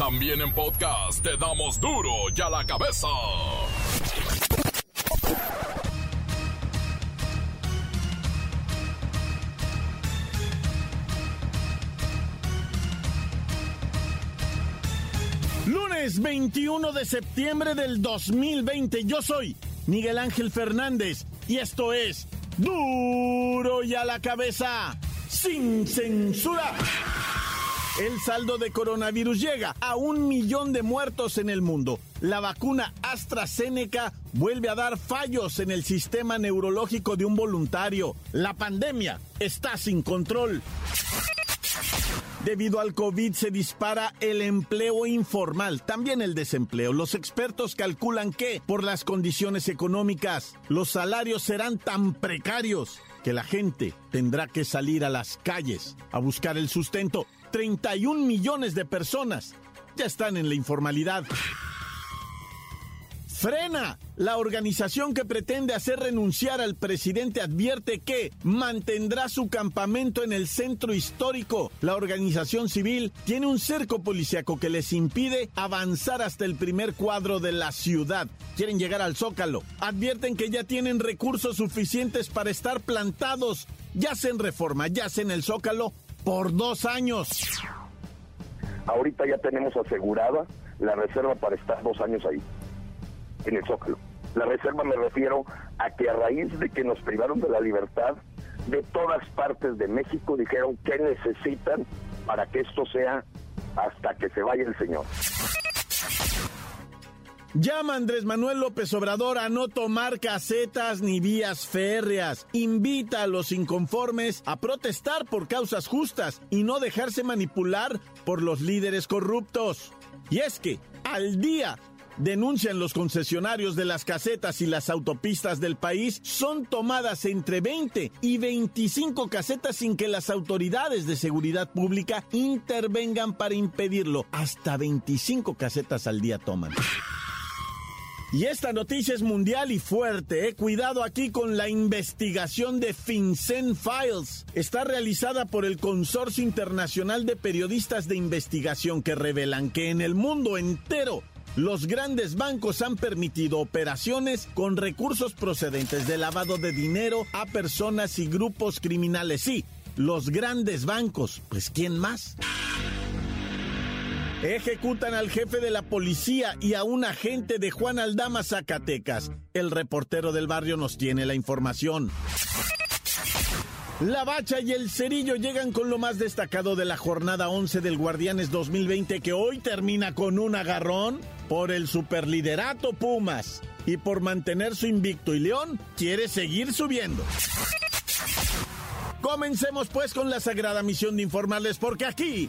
También en podcast te damos duro y a la cabeza. Lunes 21 de septiembre del 2020. Yo soy Miguel Ángel Fernández y esto es duro y a la cabeza sin censura. El saldo de coronavirus llega a un millón de muertos en el mundo. La vacuna AstraZeneca vuelve a dar fallos en el sistema neurológico de un voluntario. La pandemia está sin control. Debido al COVID se dispara el empleo informal, también el desempleo. Los expertos calculan que, por las condiciones económicas, los salarios serán tan precarios que la gente tendrá que salir a las calles a buscar el sustento. 31 millones de personas ya están en la informalidad. Frena. La organización que pretende hacer renunciar al presidente advierte que mantendrá su campamento en el centro histórico. La organización civil tiene un cerco policíaco que les impide avanzar hasta el primer cuadro de la ciudad. Quieren llegar al zócalo. Advierten que ya tienen recursos suficientes para estar plantados, ya sea en reforma, ya sea en el zócalo, por dos años. Ahorita ya tenemos asegurada la reserva para estar dos años ahí en el Zócalo. La reserva me refiero a que a raíz de que nos privaron de la libertad, de todas partes de México dijeron que necesitan para que esto sea hasta que se vaya el Señor. Llama Andrés Manuel López Obrador a no tomar casetas ni vías férreas. Invita a los inconformes a protestar por causas justas y no dejarse manipular por los líderes corruptos. Y es que, al día denuncian los concesionarios de las casetas y las autopistas del país, son tomadas entre 20 y 25 casetas sin que las autoridades de seguridad pública intervengan para impedirlo. Hasta 25 casetas al día toman. Y esta noticia es mundial y fuerte. Eh. Cuidado aquí con la investigación de FinCEN Files. Está realizada por el Consorcio Internacional de Periodistas de Investigación que revelan que en el mundo entero los grandes bancos han permitido operaciones con recursos procedentes de lavado de dinero a personas y grupos criminales. Sí, los grandes bancos. Pues ¿quién más? Ejecutan al jefe de la policía y a un agente de Juan Aldama, Zacatecas. El reportero del barrio nos tiene la información. La Bacha y el Cerillo llegan con lo más destacado de la jornada 11 del Guardianes 2020 que hoy termina con un agarrón por el superliderato Pumas y por mantener su invicto y León quiere seguir subiendo. Comencemos pues con la sagrada misión de informarles porque aquí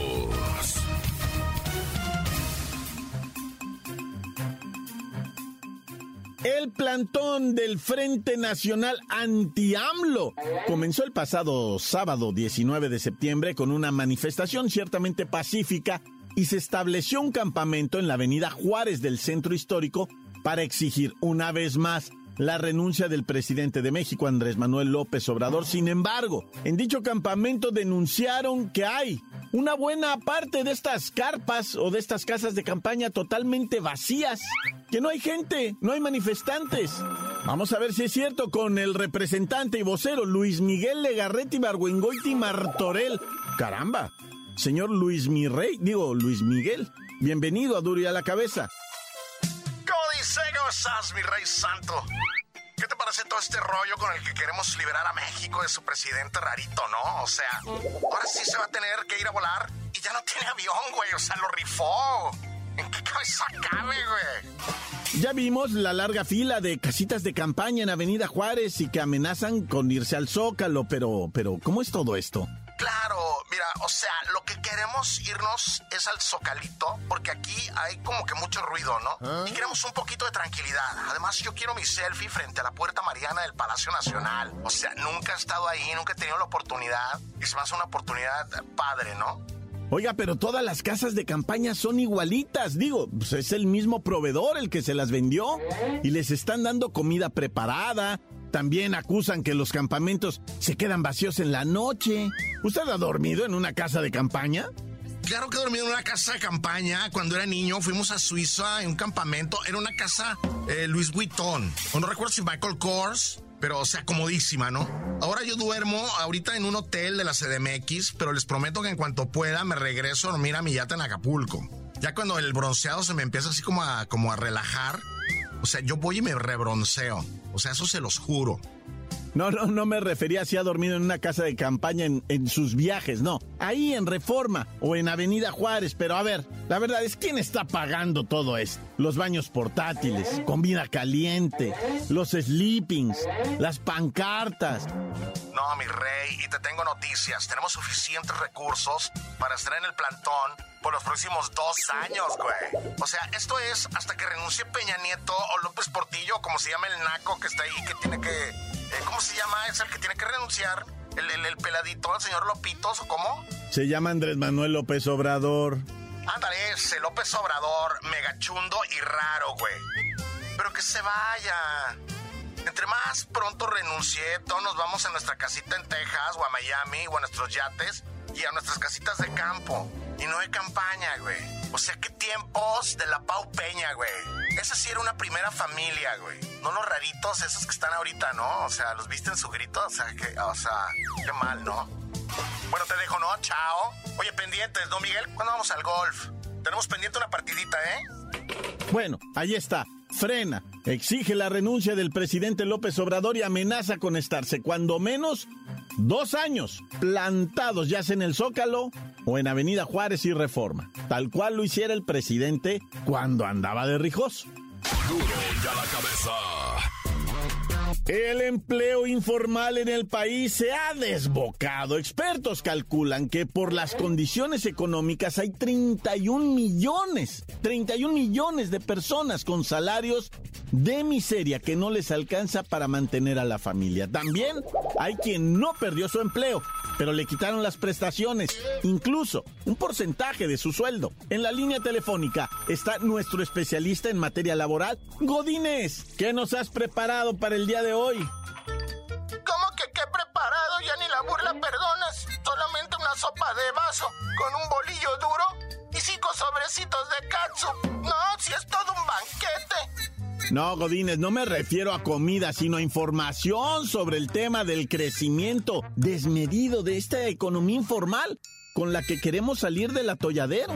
El plantón del Frente Nacional Anti-AMLO. Comenzó el pasado sábado 19 de septiembre con una manifestación ciertamente pacífica y se estableció un campamento en la avenida Juárez del centro histórico para exigir una vez más la renuncia del presidente de México, Andrés Manuel López Obrador. Sin embargo, en dicho campamento denunciaron que hay una buena parte de estas carpas o de estas casas de campaña totalmente vacías, que no hay gente, no hay manifestantes. Vamos a ver si es cierto con el representante y vocero Luis Miguel Legarreti Barguengoiti Martorell. Caramba, señor Luis Mirrey, digo Luis Miguel, bienvenido a Duri a la Cabeza. ¿Cómo dice, ¿Cómo estás, mi rey santo? ¿Qué te parece todo este rollo con el que queremos liberar a México de su presidente rarito, no? O sea, ahora sí se va a tener que ir a volar y ya no tiene avión, güey. O sea, lo rifó. ¿En qué cabeza cabe, güey? Ya vimos la larga fila de casitas de campaña en Avenida Juárez y que amenazan con irse al Zócalo, pero, pero, ¿cómo es todo esto? Claro, o sea, lo que queremos irnos es al Zocalito, porque aquí hay como que mucho ruido, ¿no? ¿Ah? Y queremos un poquito de tranquilidad. Además, yo quiero mi selfie frente a la Puerta Mariana del Palacio Nacional. O sea, nunca he estado ahí, nunca he tenido la oportunidad. Me hace una oportunidad padre, ¿no? Oiga, pero todas las casas de campaña son igualitas. Digo, pues es el mismo proveedor el que se las vendió y les están dando comida preparada. También acusan que los campamentos se quedan vacíos en la noche. ¿Usted ha dormido en una casa de campaña? Claro que dormí en una casa de campaña. Cuando era niño fuimos a Suiza en un campamento. Era una casa eh, Luis Vuitton. No recuerdo si Michael Kors, pero o sea, comodísima, ¿no? Ahora yo duermo ahorita en un hotel de la CDMX, pero les prometo que en cuanto pueda me regreso a dormir a mi yate en Acapulco. Ya cuando el bronceado se me empieza así como a, como a relajar, o sea, yo voy y me rebronceo. O sea, eso se los juro. No, no, no me refería si ha dormido en una casa de campaña en, en, sus viajes, no. Ahí en Reforma o en Avenida Juárez, pero a ver, la verdad es quién está pagando todo esto. Los baños portátiles, comida caliente, los sleepings, las pancartas. No, mi rey, y te tengo noticias. Tenemos suficientes recursos para estar en el plantón por los próximos dos años, güey. O sea, esto es hasta que renuncie Peña Nieto o López Portillo, como se llama el naco que está ahí, que tiene que... Eh, ¿Cómo se llama? Es el que tiene que renunciar. El, el, el peladito, el señor Lopitos, ¿o cómo? Se llama Andrés Manuel López Obrador. Ándale, ese López Obrador, megachundo y raro, güey. Pero que se vaya. Entre más pronto renuncie, todos nos vamos a nuestra casita en Texas o a Miami o a nuestros yates y a nuestras casitas de campo. Y no de campaña, güey. O sea, qué tiempos de la Pau Peña, güey. Esa sí era una primera familia, güey. No los raritos, esos que están ahorita, ¿no? O sea, los viste en su grito, o sea, que, o sea, qué mal, ¿no? Bueno, te dejo, ¿no? Chao. Oye, pendientes, ¿no, Miguel? ¿Cuándo vamos al golf? Tenemos pendiente una partidita, ¿eh? Bueno, ahí está. Frena. Exige la renuncia del presidente López Obrador y amenaza con estarse cuando menos dos años plantados ya en el Zócalo o en Avenida Juárez y Reforma, tal cual lo hiciera el presidente cuando andaba de rijoso. Duro ya la cabeza. El empleo informal en el país se ha desbocado. Expertos calculan que por las condiciones económicas hay 31 millones, 31 millones de personas con salarios de miseria que no les alcanza para mantener a la familia. También hay quien no perdió su empleo, pero le quitaron las prestaciones, incluso un porcentaje de su sueldo. En la línea telefónica está nuestro especialista en materia laboral, Godínez. ¿Qué nos has preparado para el día de hoy? ¿Cómo que qué preparado? Ya ni la burla perdonas. Solamente una sopa de vaso con un bolillo duro y cinco sobrecitos de katsu. No, si es todo un banquete. No, Godínez, no me refiero a comida, sino a información sobre el tema del crecimiento desmedido de esta economía informal con la que queremos salir del atolladero.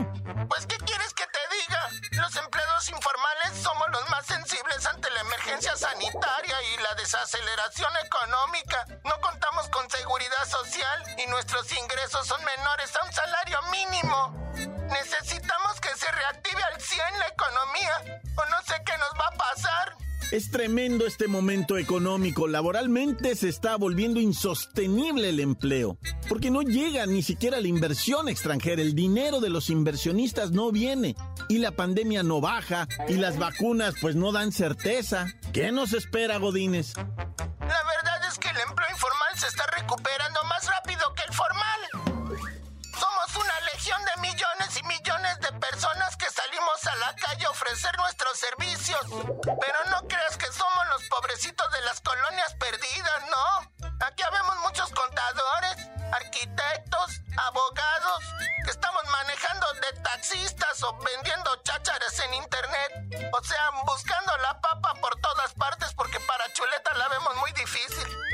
Pues, ¿qué quieres que te diga? Los empleados informales somos los más sensibles ante la emergencia sanitaria y la desaceleración económica. No contamos con seguridad social y nuestros ingresos son menores a un salario mínimo. Necesitamos Es tremendo este momento económico. Laboralmente se está volviendo insostenible el empleo, porque no llega ni siquiera la inversión extranjera. El dinero de los inversionistas no viene y la pandemia no baja y las vacunas pues no dan certeza. ¿Qué nos espera, Godínez? Ofrecer nuestros servicios. Pero no creas que somos los pobrecitos de las colonias perdidas, ¿no? Aquí habemos muchos contadores, arquitectos, abogados, que estamos manejando de taxistas o vendiendo chácharas en internet. O sea, buscando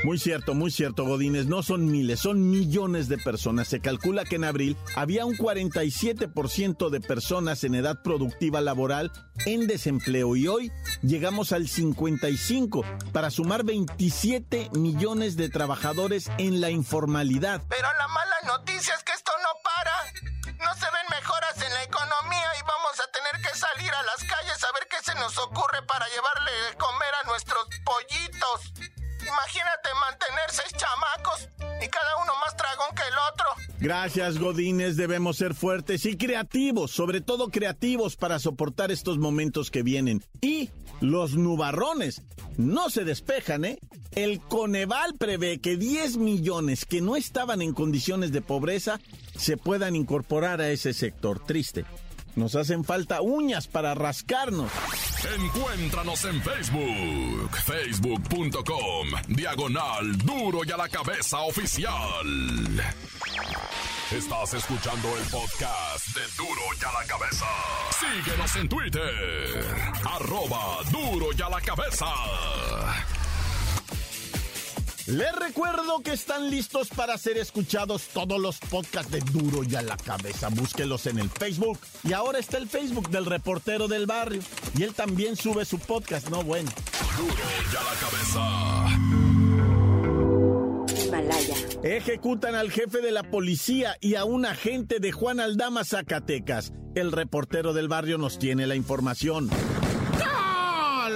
Muy cierto, muy cierto, Godínez. No son miles, son millones de personas. Se calcula que en abril había un 47% de personas en edad productiva laboral en desempleo y hoy llegamos al 55 para sumar 27 millones de trabajadores en la informalidad. Pero la mala noticia es que esto no para. No se ven mejoras en la economía y vamos a tener que salir a las calles a ver qué se nos ocurre para llevarle de comer a nuestros pollitos. Imagínate mantener seis chamacos y cada uno más dragón que el otro. Gracias, Godines. Debemos ser fuertes y creativos, sobre todo creativos para soportar estos momentos que vienen. Y los nubarrones no se despejan, ¿eh? El Coneval prevé que 10 millones que no estaban en condiciones de pobreza se puedan incorporar a ese sector. Triste. Nos hacen falta uñas para rascarnos. Encuéntranos en Facebook, facebook.com, diagonal duro y a la cabeza oficial. Estás escuchando el podcast de Duro y a la cabeza. Síguenos en Twitter, arroba duro y a la cabeza. Les recuerdo que están listos para ser escuchados todos los podcasts de Duro y a la cabeza. Búsquelos en el Facebook. Y ahora está el Facebook del reportero del barrio. Y él también sube su podcast, ¿no? Bueno. Duro y a la cabeza. Himalaya. Ejecutan al jefe de la policía y a un agente de Juan Aldama, Zacatecas. El reportero del barrio nos tiene la información.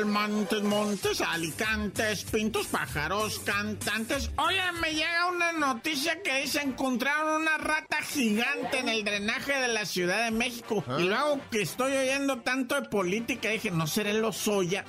Montes, montes, alicantes, pintos, pájaros, cantantes. Oye, me llega una noticia que dice encontraron una rata gigante en el drenaje de la Ciudad de México. Y luego que estoy oyendo tanto de política, dije, ¿no será el Lozoya?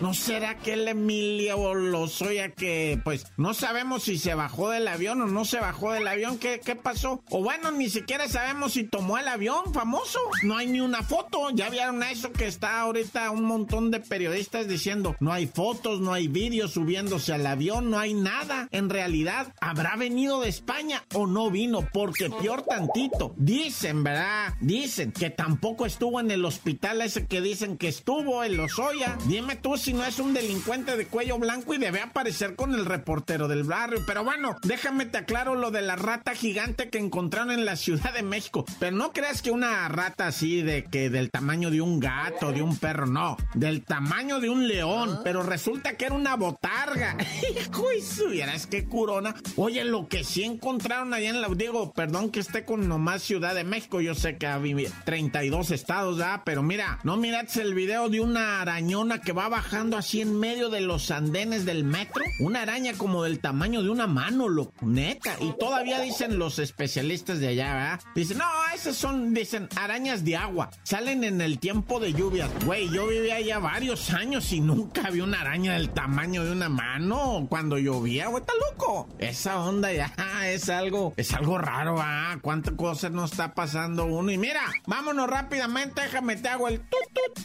¿No será que el Emilio Lozoya que, pues, no sabemos si se bajó del avión o no se bajó del avión? ¿Qué, qué pasó? O bueno, ni siquiera sabemos si tomó el avión famoso. No hay ni una foto. Ya vieron eso que está ahorita un montón de periodistas diciendo, no hay fotos, no hay vídeos subiéndose al avión, no hay nada. En realidad, ¿habrá venido de España o no vino? Porque peor tantito. Dicen, ¿verdad? Dicen que tampoco estuvo en el hospital ese que dicen que estuvo en Lozoya. Dime tú si no es un delincuente de cuello blanco y debe aparecer con el reportero del barrio. Pero bueno, déjame te aclaro lo de la rata gigante que encontraron en la Ciudad de México. Pero no creas que una rata así de que del tamaño de un gato, de un perro, no, del tamaño de un león, pero resulta que era una botarga. Hijo y subieras que curona. Oye, lo que sí encontraron allá en la, digo, perdón que esté con nomás Ciudad de México, yo sé que había 32 estados, ¿verdad? Pero mira, no miras el video de una arañona que va bajando así en medio de los andenes del metro, una araña como del tamaño de una mano, lo neta, y todavía dicen los especialistas de allá, ¿verdad? Dicen, no, esas son, dicen, arañas de agua, salen en el tiempo de lluvias. Güey, yo vivía ya varios años y nunca vi una araña del tamaño de una mano cuando llovía, güey, está loco. Esa onda ya es algo, es algo raro, ah, cuántas cosas nos está pasando uno. Y mira, vámonos rápidamente, déjame te hago el tut tut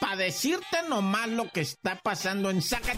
para decirte nomás lo que está pasando en Zacatecas.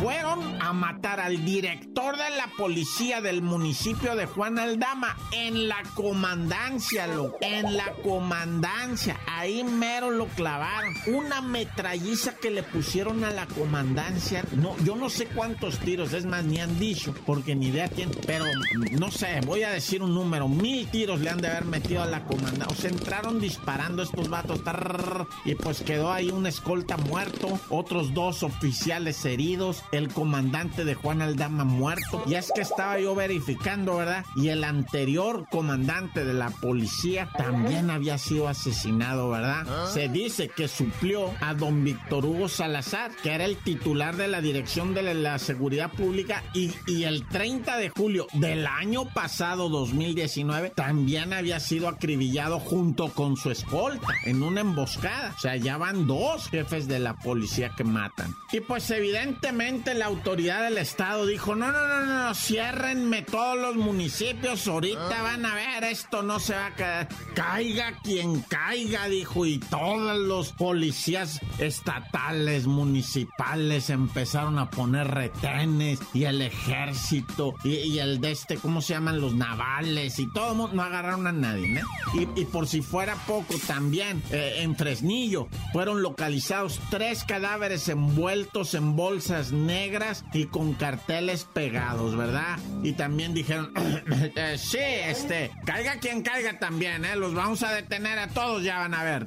Fueron a matar al director de la policía del municipio de Juan Aldama en la comandancia, lo, en la comandancia. Ahí mero lo clavaron. Una metralliza que le pusieron a la comandancia. No, yo no sé cuántos tiros, es más, ni han dicho, porque ni idea quién, pero no sé, voy a decir un número. Mil tiros le han de haber metido a la comandancia. O sea, entraron disparando estos vatos. tarrr, y pues quedó ahí un escolta muerto, otros dos oficiales heridos, el comandante de Juan Aldama muerto. Y es que estaba yo verificando, ¿verdad? Y el anterior comandante de la policía también había sido asesinado, ¿verdad? Se dice que suplió a don Víctor Hugo Salazar, que era el titular de la Dirección de la Seguridad Pública, y, y el 30 de julio del año pasado, 2019, también había sido acribillado junto con su escolta en una emboscada. O sea, ya van dos jefes de la policía que matan. Y pues evidentemente la autoridad del estado dijo, no, no, no, no, ciérrenme todos los municipios, ahorita van a ver, esto no se va a quedar. Caiga quien caiga, dijo, y todos los policías estatales, municipales empezaron a poner retenes y el ejército y, el de este, ¿cómo se llaman? Los navales y todo, no agarraron a nadie, ¿no? Y, y por si fuera poco, también eh, en Fresnillo fueron localizados tres cadáveres envueltos en bolsas negras y con carteles pegados, ¿verdad? Y también dijeron, eh, sí, este, caiga quien caiga también, ¿eh? Los vamos a detener a todos, ya van a ver.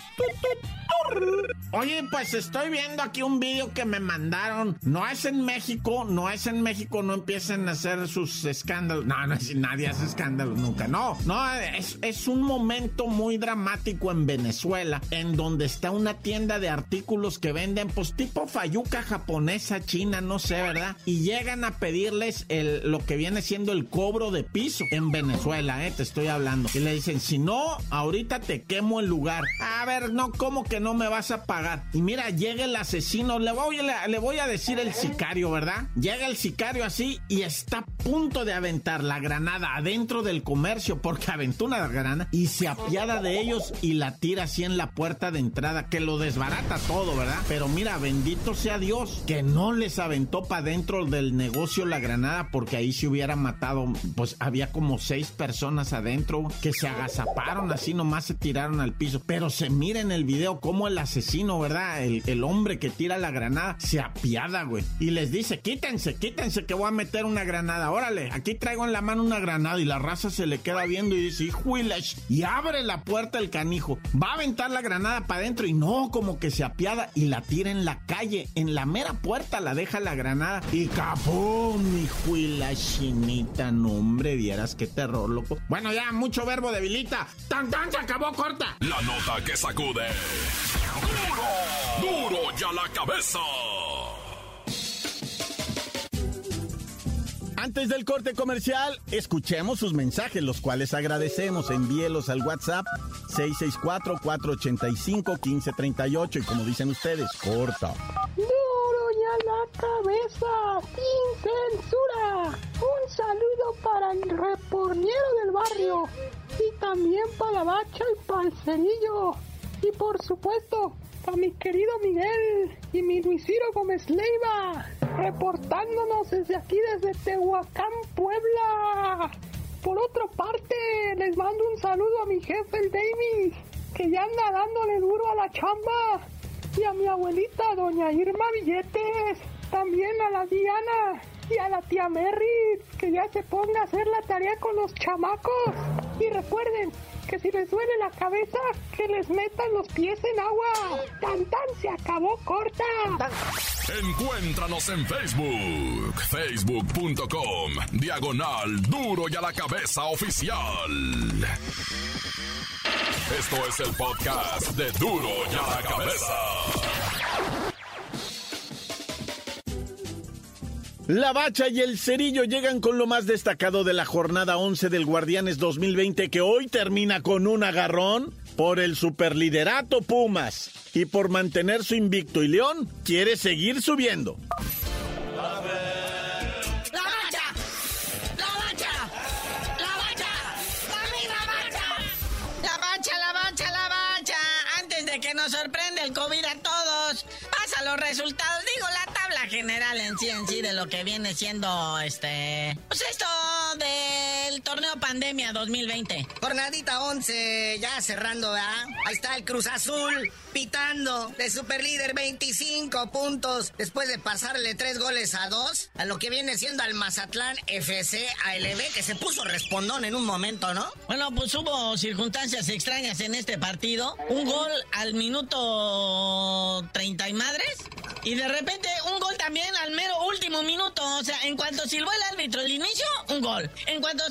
Oye, pues estoy viendo aquí un vídeo que me mandaron. No es en México, no es en México, no empiecen a hacer sus escándalos. No, no, nadie hace escándalos nunca. No, no, es, es un momento muy dramático en Venezuela, en donde está una tienda de artículos que venden, pues tipo fayuca japonesa, china, no sé, ¿verdad? Y llegan a pedirles lo que viene siendo el cobro de piso en Venezuela, ¿eh? Te estoy hablando. Y le dicen, si no, ahorita te quemo el lugar. A ver, no, ¿cómo que no me vas a pagar? Y mira, llega el asesino, le voy, le voy a decir el sicario, ¿verdad? Llega el sicario así y está a punto de aventar la granada adentro del comercio porque aventó una granada y se apiada de ellos y la tira así en la puerta de entrada, que lo desbarata todo, ¿verdad? Pero mira, bendito sea Dios, que no les aventó para dentro del negocio la granada porque ahí se hubiera matado, pues había como seis personas adentro que se agazaparon así, nomás se tiraron al piso. Pero se mira en el video cómo el asesino, ¿verdad? El, el hombre que tira la granada se apiada, güey. Y les dice, quítense, quítense que voy a meter una granada. Órale, aquí traigo en la mano una granada y la raza se le queda viendo y dice, hijo y abre la puerta el canijo. Va a aventar la granada para adentro y no, como que se apiada y la tira en la calle. En la mera puerta la deja la granada y capum, hijo y la chinita. No, hombre, vieras qué terror, loco. Bueno, ya, mucho verbo debilita. Tan, tan, se acabó corta. La nota que sacude. ¡Duro! ¡Duro ya la cabeza! Antes del corte comercial, escuchemos sus mensajes, los cuales agradecemos. Envíelos al WhatsApp 664-485-1538 y como dicen ustedes, corta. Duro ya la cabeza, sin censura. Un saludo para el reporniero del barrio y también para la bacha y para el cerillo. Y por supuesto, para mi querido Miguel y mi Luisiro Gómez Leiva, reportándonos desde aquí, desde Tehuacán, Puebla. Por otra parte, les mando un saludo a mi jefe, el David, que ya anda dándole duro a la chamba, y a mi abuelita, doña Irma Billetes, también a la Diana y a la tía Merry, que ya se ponga a hacer la tarea con los chamacos. Y recuerden, que si les duele la cabeza, que les metan los pies en agua. Tan tan se acabó corta. Encuéntranos en Facebook, facebook.com, diagonal duro y a la cabeza oficial. Esto es el podcast de duro y a la cabeza. La Bacha y el Cerillo llegan con lo más destacado de la jornada 11 del Guardianes 2020 que hoy termina con un agarrón por el superliderato Pumas y por mantener su invicto y León quiere seguir subiendo. ¡La bacha! ¡La bacha! ¡La bacha! ¡La bacha! La bacha, la bacha, la bacha. Antes de que nos sorprenda el COVID a todos, pasa los resultados. Tabla general en sí, en sí, de lo que viene siendo este. Pues esto del torneo pandemia 2020. Jornadita 11, ya cerrando, ¿verdad? Ahí está el Cruz Azul pitando de superlíder 25 puntos después de pasarle tres goles a dos a lo que viene siendo al Mazatlán FC ALB que se puso respondón en un momento, ¿no? Bueno, pues hubo circunstancias extrañas en este partido. Un gol al minuto 30 y madres. Y de repente un gol también al mero último minuto. O sea, en cuanto silbó el árbitro el inicio, un gol. En cuanto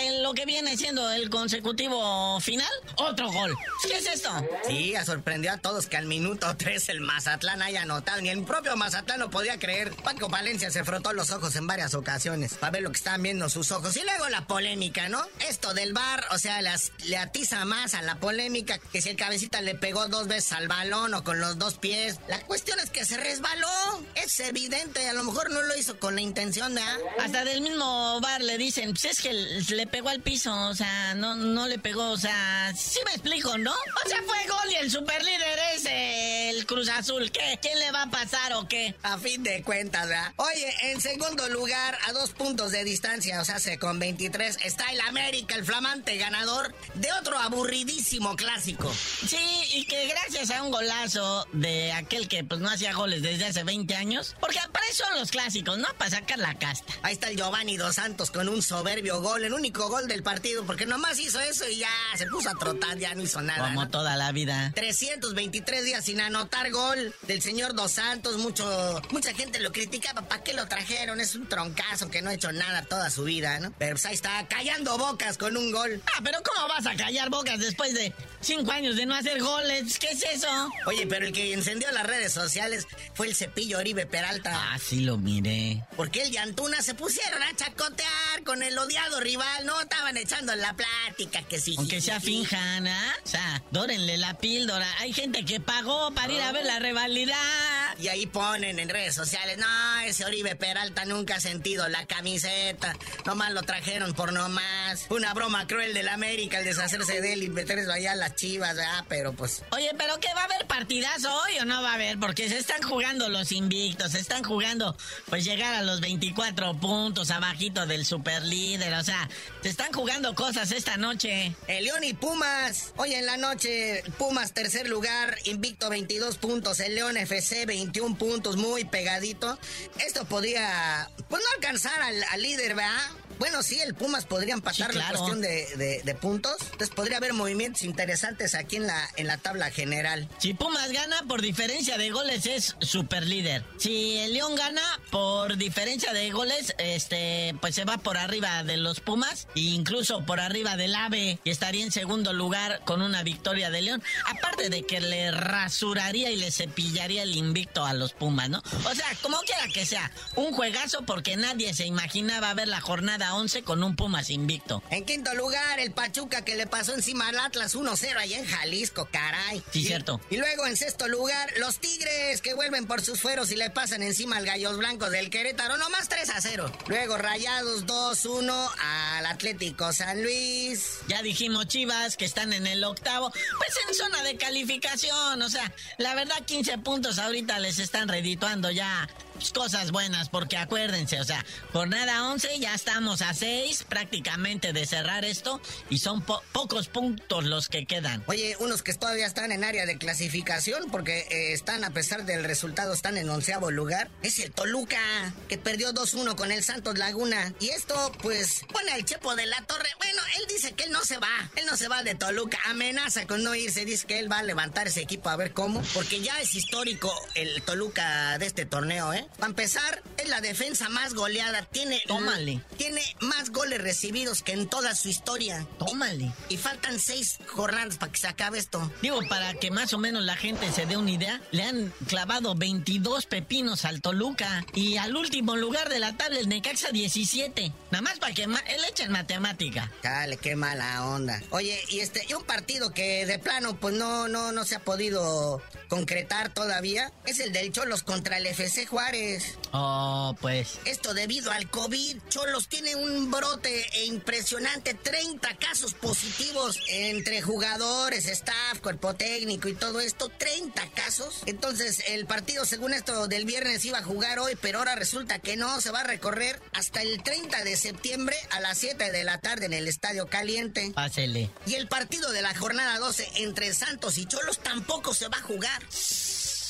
en lo que viene siendo el consecutivo final, otro gol. ¿Qué es esto? Sí, sorprendió a todos que al minuto 3 el Mazatlán haya anotado. Ni el propio Mazatlán lo podía creer. Paco Valencia se frotó los ojos en varias ocasiones para ver lo que estaban viendo sus ojos. Y luego la polémica, ¿no? Esto del bar, o sea, las, le atiza más a la polémica que si el cabecita le pegó dos veces al balón o con los dos pies. La cuestión es que se resbaló. Es evidente, a lo mejor no lo hizo con la intención de... Hasta del mismo bar le dicen, pues es que le pegó al piso, o sea, no, no le pegó, o sea, sí me explico, ¿no? O sea, fue gol y el superlíder es el Cruz Azul. ¿Qué? ¿Quién le va a pasar o qué? A fin de cuentas, ¿verdad? Oye, en segundo lugar, a dos puntos de distancia, o sea, se con 23, está el América, el flamante ganador de otro aburridísimo clásico. Sí, y que gracias a un golazo de aquel que pues no hacía goles desde hace 20 años, porque para eso son los clásicos, ¿no? Para sacar la casta. Ahí está el Giovanni Dos Santos con un soberbio gol, el único gol del partido, porque nomás hizo eso y ya se puso a trotar, ya no hizo nada. Como ¿no? toda la vida. 323 días sin anotar gol del señor Dos Santos, mucho, mucha gente lo criticaba, ¿para qué lo trajeron? Es un troncazo que no ha hecho nada toda su vida, ¿no? Pero pues ahí está, callando bocas con un gol. Ah, pero ¿cómo vas a callar bocas después de Cinco años de no hacer goles. ¿Qué es eso? Oye, pero el que encendió las redes sociales fue el cepillo Oribe Peralta. Ah, sí lo miré. Porque el y Antuna se pusieron a chacotear con el odiado rival, ¿no? Estaban echando la plática, que sí. Aunque sea finjan, ¿ah? O sea, dórenle la píldora. Hay gente que pagó para ir a ver la rivalidad. Y ahí ponen en redes sociales, no, ese Oribe Peralta nunca ha sentido la camiseta. Nomás lo trajeron por nomás. Una broma cruel del América al deshacerse de él y meterse allá a las chivas, ¿verdad? Pero pues... Oye, pero ¿qué va a haber partidazo hoy o no va a haber? Porque se están jugando los invictos, se están jugando pues llegar a los 24 puntos abajito del superlíder, o sea, se están jugando cosas esta noche. El León y Pumas. Hoy en la noche, Pumas tercer lugar, invicto 22 puntos. El León FC 21 puntos, muy pegadito. Esto podría, pues no alcanzar al, al líder, ¿verdad? Bueno, sí, el Pumas podría empatar Sí, la cuestión de, de- de puntos. Entonces podría haber movimientos interesantes aquí en la, en la tabla general. Si Pumas gana por diferencia de goles es super líder. Si el León gana por diferencia de goles, este, pues se va por arriba de los Pumas e incluso por arriba del AVE y estaría en segundo lugar con una victoria de León. Aparte de que le rasuraría y le cepillaría el invicto a los Pumas, ¿no? O sea, como quiera que sea, un juegazo porque nadie se imaginaba ver la jornada 11 con un Pumas invicto. En quinto lugar, el Pachuca que le pasó encima al Atlas 1-0 allá en Jalisco, caray. Sí, Y- cierto. Y luego en sexto lugar, los Tigres que vuelven por sus fueros y le pasan encima al Gallos Blancos del Querétaro, nomás 3-0. Luego Rayados 2-1 al Atlético San Luis. Ya dijimos Chivas que están en el octavo, pues en zona de calificación, o sea, la verdad 15 puntos ahorita les están redituando ya cosas buenas, porque acuérdense, o sea, jornada 11 ya estamos a 6 prácticamente de cerrar esto y son po- pocos puntos los que quedan. Oye, unos que todavía están en área de clasificación porque eh, están, a pesar del resultado, están en onceavo lugar. Es el Toluca, que perdió 2-1 con el Santos Laguna. Y esto, pues, pone al Chepo de la Torre. Bueno, él dice que él no se va. Él no se va de Toluca. Amenaza con no irse. Dice que él va a levantar ese equipo a ver cómo. Porque ya es histórico el Toluca de este torneo, ¿eh? Para empezar, es la defensa más goleada. Tiene, Tómale. tiene más goles recibidos que en toda su historia. Tómale. Y faltan seis jornadas para que se acabe esto. Digo, para que más o menos la gente se dé una idea, le han clavado 22 pepinos al Toluca y al último lugar de la tabla el Necaxa 17. Nada más para que ma- le echen matemática. Dale, qué mala onda. Oye, y este, y un partido que de plano, pues no, no, no se ha podido concretar todavía, es el del Cholos contra el FC Juárez. Oh, pues. Esto debido al COVID, Cholos tiene un brote e impresionante, 30 casos positivos entre jugadores, staff, cuerpo técnico y todo esto, 30 casos. Entonces, el partido, según esto del viernes, iba a jugar hoy, pero ahora resulta que no, se va a recorrer hasta el 30 de septiembre a las 7 de la tarde en el Estadio Caliente. Pásele. Y el partido de la jornada 12 entre Santos y Cholos tampoco se va a jugar.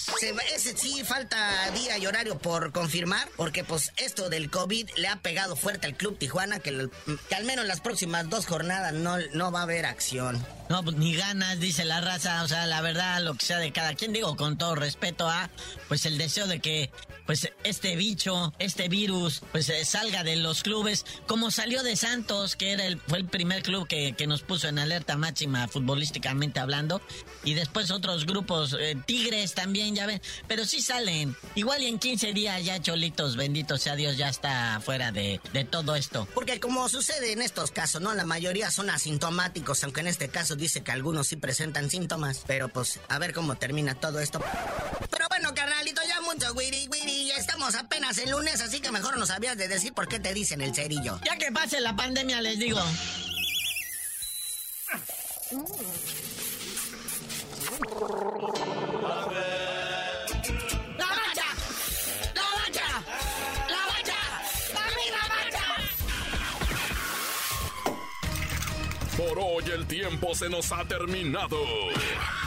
Se ese sí falta día y horario por confirmar, porque pues esto del COVID le ha pegado fuerte al Club Tijuana, que, que al menos las próximas dos jornadas no, no va a haber acción. No, pues ni ganas, dice la raza. O sea, la verdad, lo que sea de cada quien, digo, con todo respeto a, pues el deseo de que, pues este bicho, este virus, pues eh, salga de los clubes, como salió de Santos, que era el, fue el primer club que, que nos puso en alerta máxima futbolísticamente hablando, y después otros grupos, eh, Tigres también, ya ven, pero sí salen. Igual y en 15 días ya Cholitos, bendito sea Dios, ya está fuera de, de todo esto. Porque como sucede en estos casos, ¿no? La mayoría son asintomáticos, aunque en este caso dice que algunos sí presentan síntomas. Pero pues, a ver cómo termina todo esto. Pero bueno, carnalito, ya mucho wiri. Ya estamos apenas el lunes, así que mejor nos habías de decir por qué te dicen el cerillo. Ya que pase la pandemia, les digo. Por hoy el tiempo se nos ha terminado.